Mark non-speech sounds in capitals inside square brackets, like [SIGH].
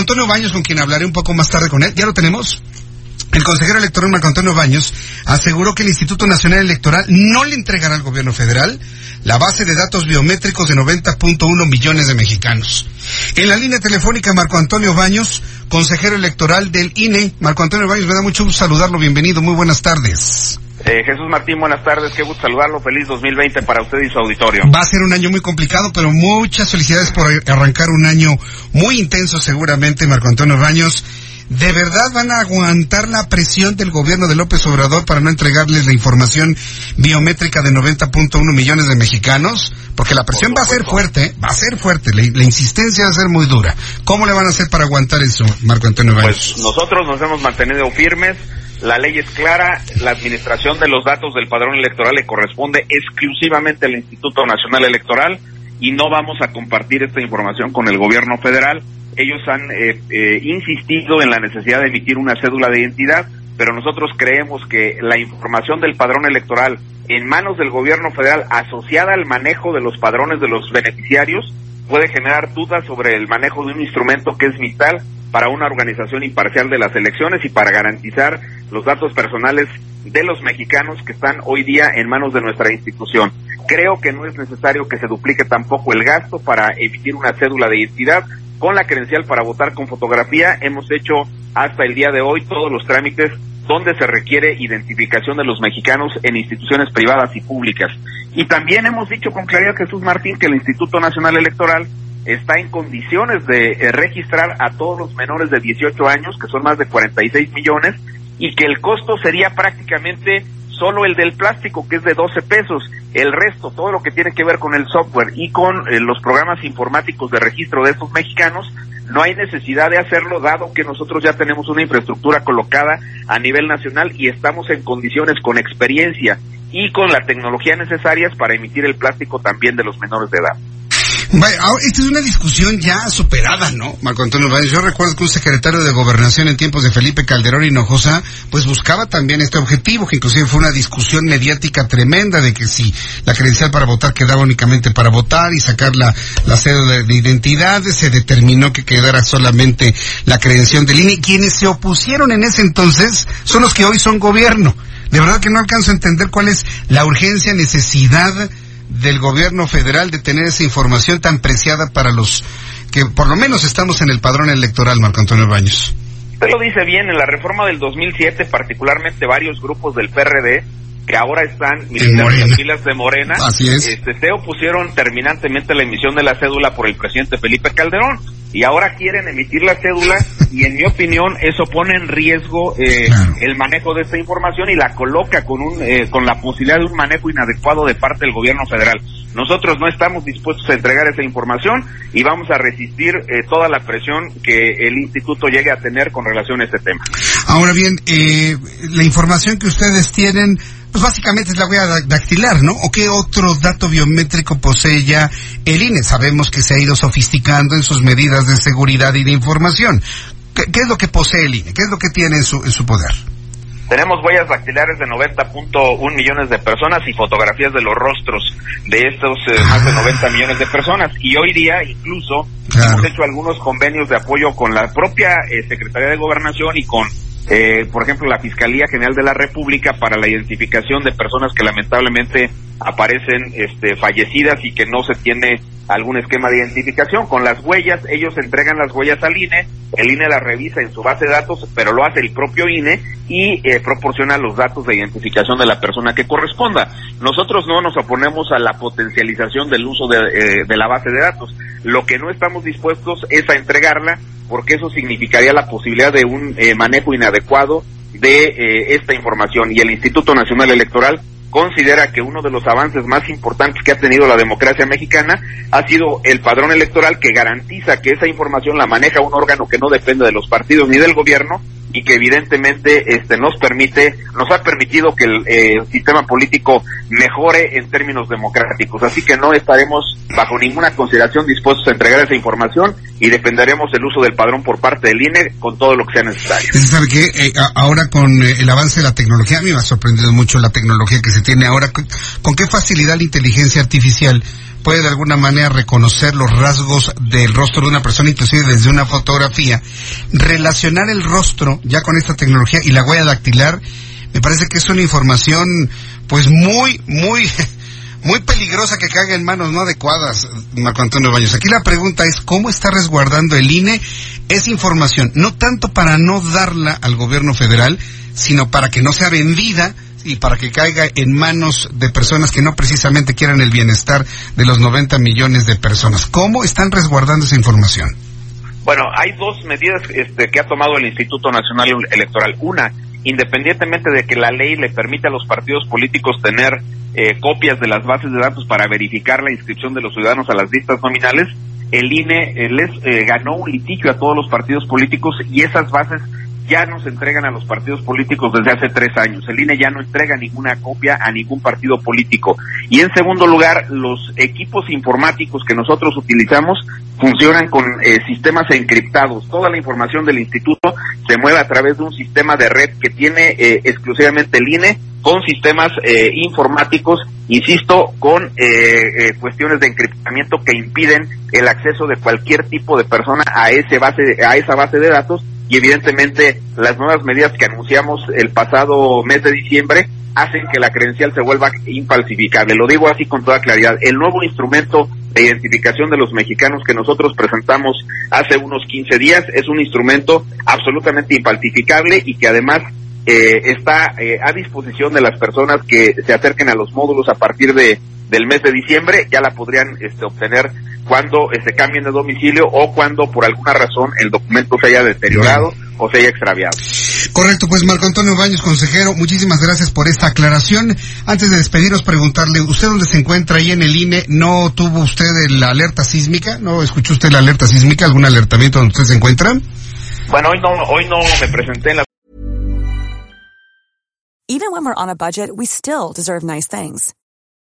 Antonio Baños, con quien hablaré un poco más tarde con él. ¿Ya lo tenemos? El consejero electoral Marco Antonio Baños aseguró que el Instituto Nacional Electoral no le entregará al gobierno federal la base de datos biométricos de 90.1 millones de mexicanos. En la línea telefónica Marco Antonio Baños, consejero electoral del INE. Marco Antonio Baños, me da mucho gusto saludarlo. Bienvenido, muy buenas tardes. Eh, Jesús Martín, buenas tardes, qué gusto saludarlo, feliz 2020 para usted y su auditorio. Va a ser un año muy complicado, pero muchas felicidades por arrancar un año muy intenso seguramente, Marco Antonio Baños. ¿De verdad van a aguantar la presión del gobierno de López Obrador para no entregarles la información biométrica de 90.1 millones de mexicanos? Porque la presión va a ser fuerte, va a ser fuerte, la, la, insistencia va a ser muy dura. ¿Cómo le van a hacer para aguantar eso, Marco Antonio Baños? Pues nosotros nos hemos mantenido firmes, la ley es clara, la administración de los datos del padrón electoral le corresponde exclusivamente al Instituto Nacional Electoral y no vamos a compartir esta información con el gobierno federal. Ellos han eh, eh, insistido en la necesidad de emitir una cédula de identidad, pero nosotros creemos que la información del padrón electoral en manos del gobierno federal asociada al manejo de los padrones de los beneficiarios puede generar dudas sobre el manejo de un instrumento que es vital para una organización imparcial de las elecciones y para garantizar los datos personales de los mexicanos que están hoy día en manos de nuestra institución. Creo que no es necesario que se duplique tampoco el gasto para emitir una cédula de identidad, con la credencial para votar con fotografía. Hemos hecho hasta el día de hoy todos los trámites donde se requiere identificación de los mexicanos en instituciones privadas y públicas. Y también hemos dicho con claridad, Jesús Martín, que el Instituto Nacional Electoral está en condiciones de eh, registrar a todos los menores de 18 años, que son más de 46 millones, y que el costo sería prácticamente solo el del plástico, que es de 12 pesos. El resto, todo lo que tiene que ver con el software y con eh, los programas informáticos de registro de estos mexicanos, no hay necesidad de hacerlo, dado que nosotros ya tenemos una infraestructura colocada a nivel nacional y estamos en condiciones con experiencia y con la tecnología necesarias para emitir el plástico también de los menores de edad. Vaya, esta es una discusión ya superada, ¿no, Marco Antonio Valles? Yo recuerdo que un secretario de Gobernación en tiempos de Felipe Calderón Hinojosa, pues buscaba también este objetivo, que inclusive fue una discusión mediática tremenda de que si la credencial para votar quedaba únicamente para votar y sacar la, la cédula de, de identidad, se determinó que quedara solamente la credencial del INE. Quienes se opusieron en ese entonces son los que hoy son gobierno. De verdad que no alcanzo a entender cuál es la urgencia, necesidad, del gobierno federal de tener esa información tan preciada para los que por lo menos estamos en el padrón electoral, Marco Antonio Baños. Usted lo dice bien, en la reforma del 2007, particularmente varios grupos del PRD, que ahora están militando en las filas de Morena, Así es. este, se opusieron terminantemente a la emisión de la cédula por el presidente Felipe Calderón y ahora quieren emitir la cédula y en mi opinión eso pone en riesgo eh, Claro. el manejo de esta información y la coloca con un eh, con la posibilidad de un manejo inadecuado de parte del gobierno federal. Nosotros no estamos dispuestos a entregar esa información y vamos a resistir eh, toda la presión que el instituto llegue a tener con relación a este tema. Ahora bien, eh, la información que ustedes tienen, pues básicamente es la huella da- dactilar, ¿no? ¿O qué otro dato biométrico posee ya el INE? Sabemos que se ha ido sofisticando en sus medidas de seguridad y de información. ¿Qué, qué es lo que posee el INE? ¿Qué es lo que tiene en su, en su poder? Tenemos huellas dactilares de 90.1 millones de personas y fotografías de los rostros de estos eh, más de 90 millones de personas. Y hoy día incluso Claro. hemos hecho algunos convenios de apoyo con la propia eh, Secretaría de Gobernación y con, eh, por ejemplo, la Fiscalía General de la República para la identificación de personas que lamentablemente aparecen este, fallecidas y que no se tiene algún esquema de identificación. Con las huellas, ellos entregan las huellas al INE, el INE las revisa en su base de datos, pero lo hace el propio INE y eh, proporciona los datos de identificación de la persona que corresponda. Nosotros no nos oponemos a la potencialización del uso de, eh, de la base de datos. Lo que no estamos dispuestos es a entregarla porque eso significaría la posibilidad de un eh, manejo inadecuado de eh, esta información y el Instituto Nacional Electoral considera que uno de los avances más importantes que ha tenido la democracia mexicana ha sido el padrón electoral que garantiza que esa información la maneja un órgano que no depende de los partidos ni del gobierno y que evidentemente este nos permite nos ha permitido que el eh, sistema político mejore en términos democráticos así que no estaremos bajo ninguna consideración dispuestos a entregar esa información y defenderemos el uso del padrón por parte del INE con todo lo que sea necesario. ¿Sabe qué? Eh, ahora con eh, el avance de la tecnología, a mí me ha sorprendido mucho la tecnología que se tiene ahora. ¿Con qué facilidad la inteligencia artificial puede de alguna manera reconocer los rasgos del rostro de una persona, inclusive desde una fotografía? Relacionar el rostro ya con esta tecnología y la huella dactilar, me parece que es una información pues muy, muy [LAUGHS] muy peligrosa que caiga en manos no adecuadas, Marco Antonio Baños. Aquí la pregunta es, ¿cómo está resguardando el INE esa información? No tanto para no darla al gobierno federal, sino para que no sea vendida y para que caiga en manos de personas que no precisamente quieran el bienestar de los 90 millones de personas. ¿Cómo están resguardando esa información? Bueno, hay dos medidas este, que ha tomado el Instituto Nacional Electoral. Una, independientemente de que la ley le permite a los partidos políticos tener eh, copias de las bases de datos para verificar la inscripción de los ciudadanos a las listas nominales, el INE les eh, ganó un litigio a todos los partidos políticos y esas bases ya no se entregan a los partidos políticos desde hace tres años. El INE ya no entrega ninguna copia a ningún partido político. Y en segundo lugar, los equipos informáticos que nosotros utilizamos funcionan con eh, sistemas encriptados. Toda la información del instituto se mueve a través de un sistema de red que tiene eh, exclusivamente el INE con sistemas eh, informáticos, insisto, con cuestiones de encriptamiento que impiden el acceso de cualquier tipo de persona a ese base a esa base de datos y evidentemente las nuevas medidas que anunciamos el pasado mes de diciembre hacen que la credencial se vuelva infalsificable. Lo digo así con toda claridad. El nuevo instrumento de identificación de los mexicanos que nosotros presentamos hace unos 15 días es un instrumento absolutamente infalsificable y que además eh, está eh, a disposición de las personas que se acerquen a los módulos a partir de del mes de diciembre ya la podrían este, obtener cuando se este, cambien de domicilio o cuando por alguna razón el documento se haya deteriorado o se haya extraviado. Correcto, pues Marco Antonio Baños, consejero, muchísimas gracias por esta aclaración. Antes de despedirnos, preguntarle, ¿usted dónde se encuentra ahí en el INE? ¿No tuvo usted la alerta sísmica? ¿No escuchó usted la alerta sísmica? ¿Algún alertamiento donde usted se encuentra? Bueno, hoy no, hoy no me presenté en la... Even when we're on a budget, we still deserve nice things.